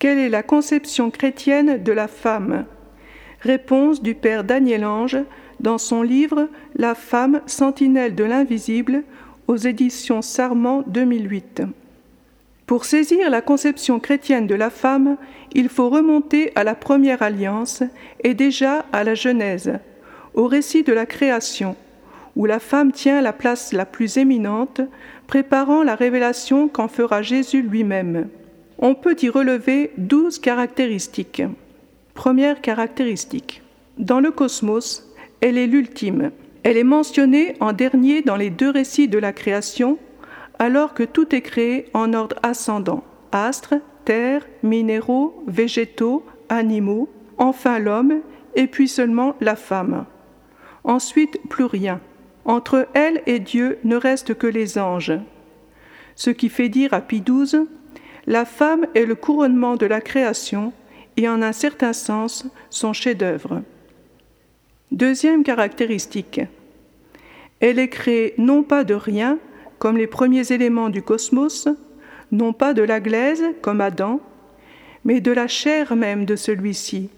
Quelle est la conception chrétienne de la femme? Réponse du père Daniel Ange dans son livre La femme, sentinelle de l'invisible aux éditions Sarment 2008. Pour saisir la conception chrétienne de la femme, il faut remonter à la première alliance et déjà à la Genèse, au récit de la création, où la femme tient la place la plus éminente, préparant la révélation qu'en fera Jésus lui-même. On peut y relever douze caractéristiques. Première caractéristique. Dans le cosmos, elle est l'ultime. Elle est mentionnée en dernier dans les deux récits de la création, alors que tout est créé en ordre ascendant. Astres, terre, minéraux, végétaux, animaux, enfin l'homme, et puis seulement la femme. Ensuite, plus rien. Entre elle et Dieu ne reste que les anges. Ce qui fait dire à Pie XII La femme est le couronnement de la création et en un certain sens son chef-d'œuvre. Deuxième caractéristique. Elle est créée non pas de rien, comme les premiers éléments du cosmos, non pas de la glaise, comme Adam, mais de la chair même de celui-ci,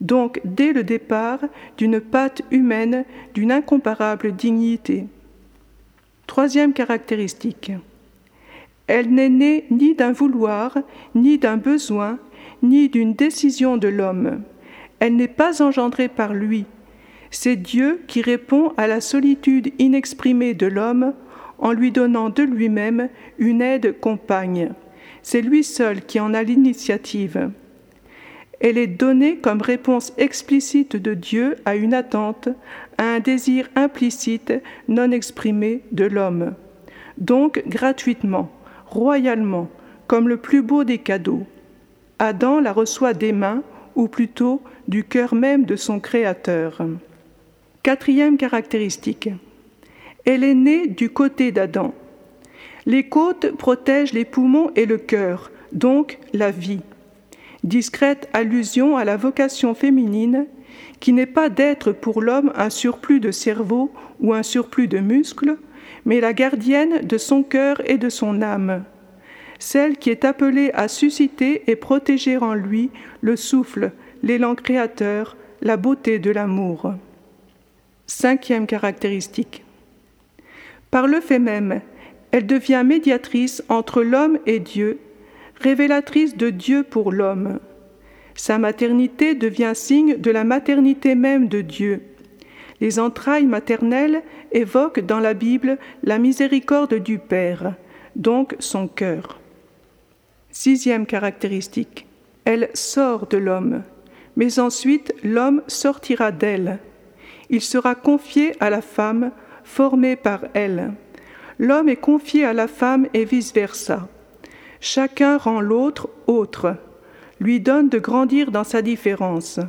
donc dès le départ d'une patte humaine d'une incomparable dignité. Troisième caractéristique. Elle n'est née ni d'un vouloir, ni d'un besoin, ni d'une décision de l'homme. Elle n'est pas engendrée par lui. C'est Dieu qui répond à la solitude inexprimée de l'homme en lui donnant de lui-même une aide compagne. C'est lui seul qui en a l'initiative. Elle est donnée comme réponse explicite de Dieu à une attente, à un désir implicite non exprimé de l'homme. Donc gratuitement, royalement, comme le plus beau des cadeaux. Adam la reçoit des mains, ou plutôt du cœur même de son Créateur. Quatrième caractéristique. Elle est née du côté d'Adam. Les côtes protègent les poumons et le cœur, donc la vie discrète allusion à la vocation féminine, qui n'est pas d'être pour l'homme un surplus de cerveau ou un surplus de muscles, mais la gardienne de son cœur et de son âme, celle qui est appelée à susciter et protéger en lui le souffle, l'élan créateur, la beauté de l'amour. Cinquième caractéristique. Par le fait même, elle devient médiatrice entre l'homme et Dieu révélatrice de Dieu pour l'homme. Sa maternité devient signe de la maternité même de Dieu. Les entrailles maternelles évoquent dans la Bible la miséricorde du Père, donc son cœur. Sixième caractéristique. Elle sort de l'homme, mais ensuite l'homme sortira d'elle. Il sera confié à la femme, formée par elle. L'homme est confié à la femme et vice-versa. Chacun rend l'autre autre, lui donne de grandir dans sa différence.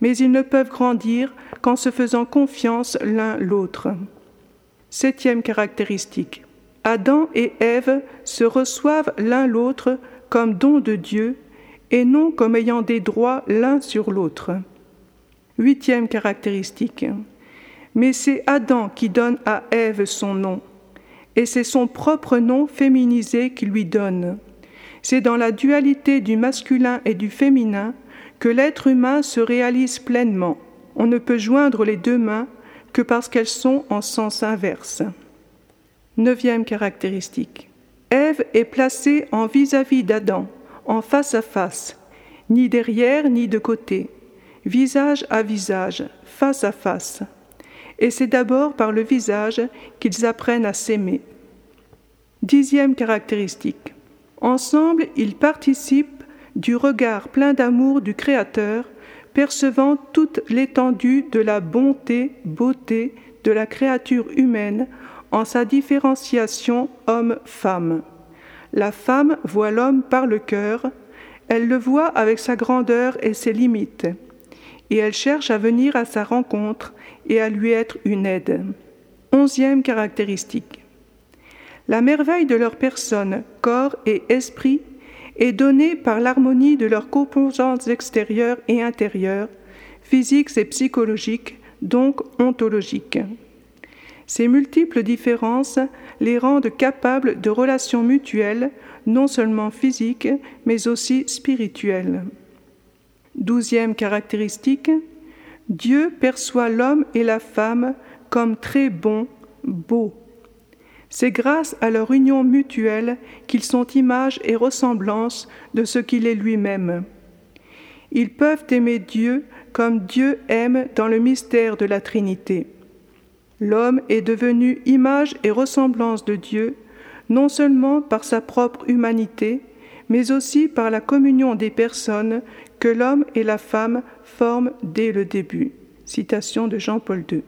Mais ils ne peuvent grandir qu'en se faisant confiance l'un l'autre. Septième caractéristique. Adam et Ève se reçoivent l'un l'autre comme don de Dieu et non comme ayant des droits l'un sur l'autre. Huitième caractéristique. Mais c'est Adam qui donne à Ève son nom et c'est son propre nom féminisé qui lui donne. C'est dans la dualité du masculin et du féminin que l'être humain se réalise pleinement. On ne peut joindre les deux mains que parce qu'elles sont en sens inverse. Neuvième caractéristique. Ève est placée en vis-à-vis d'Adam, en face à face, ni derrière ni de côté, visage à visage, face à face et c'est d'abord par le visage qu'ils apprennent à s'aimer. Dixième caractéristique. Ensemble, ils participent du regard plein d'amour du Créateur, percevant toute l'étendue de la bonté, beauté de la créature humaine en sa différenciation homme-femme. La femme voit l'homme par le cœur, elle le voit avec sa grandeur et ses limites, et elle cherche à venir à sa rencontre et à lui être une aide. Onzième caractéristique. La merveille de leur personne, corps et esprit est donnée par l'harmonie de leurs composantes extérieures et intérieures, physiques et psychologiques, donc ontologiques. Ces multiples différences les rendent capables de relations mutuelles non seulement physique, mais aussi spirituelle. Douzième caractéristique, Dieu perçoit l'homme et la femme comme très bons, beaux. C'est grâce à leur union mutuelle qu'ils sont image et ressemblance de ce qu'il est lui-même. Ils peuvent aimer Dieu comme Dieu aime dans le mystère de la Trinité. L'homme est devenu image et ressemblance de Dieu, non seulement par sa propre humanité, mais aussi par la communion des personnes que l'homme et la femme forment dès le début. Citation de Jean-Paul II.